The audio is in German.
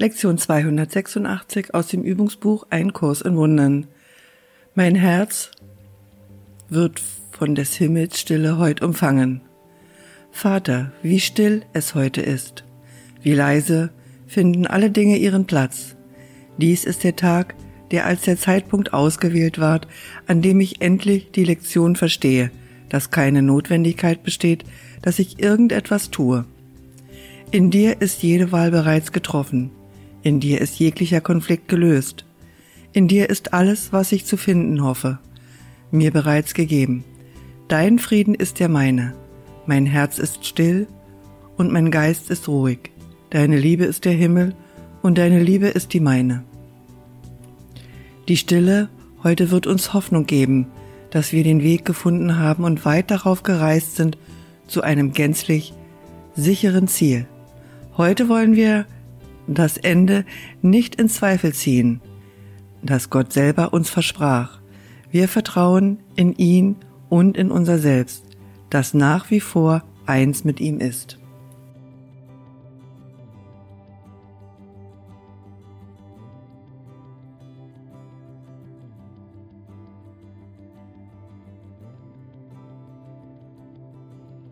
Lektion 286 aus dem Übungsbuch Ein Kurs in Wundern. Mein Herz wird von des Himmels Stille heut umfangen. Vater, wie still es heute ist, wie leise finden alle Dinge ihren Platz. Dies ist der Tag, der als der Zeitpunkt ausgewählt ward, an dem ich endlich die Lektion verstehe, dass keine Notwendigkeit besteht, dass ich irgendetwas tue. In dir ist jede Wahl bereits getroffen. In dir ist jeglicher Konflikt gelöst. In dir ist alles, was ich zu finden hoffe, mir bereits gegeben. Dein Frieden ist der meine. Mein Herz ist still und mein Geist ist ruhig. Deine Liebe ist der Himmel und deine Liebe ist die meine. Die Stille heute wird uns Hoffnung geben, dass wir den Weg gefunden haben und weit darauf gereist sind zu einem gänzlich sicheren Ziel. Heute wollen wir das Ende nicht in Zweifel ziehen, das Gott selber uns versprach. Wir vertrauen in ihn und in unser Selbst, das nach wie vor eins mit ihm ist.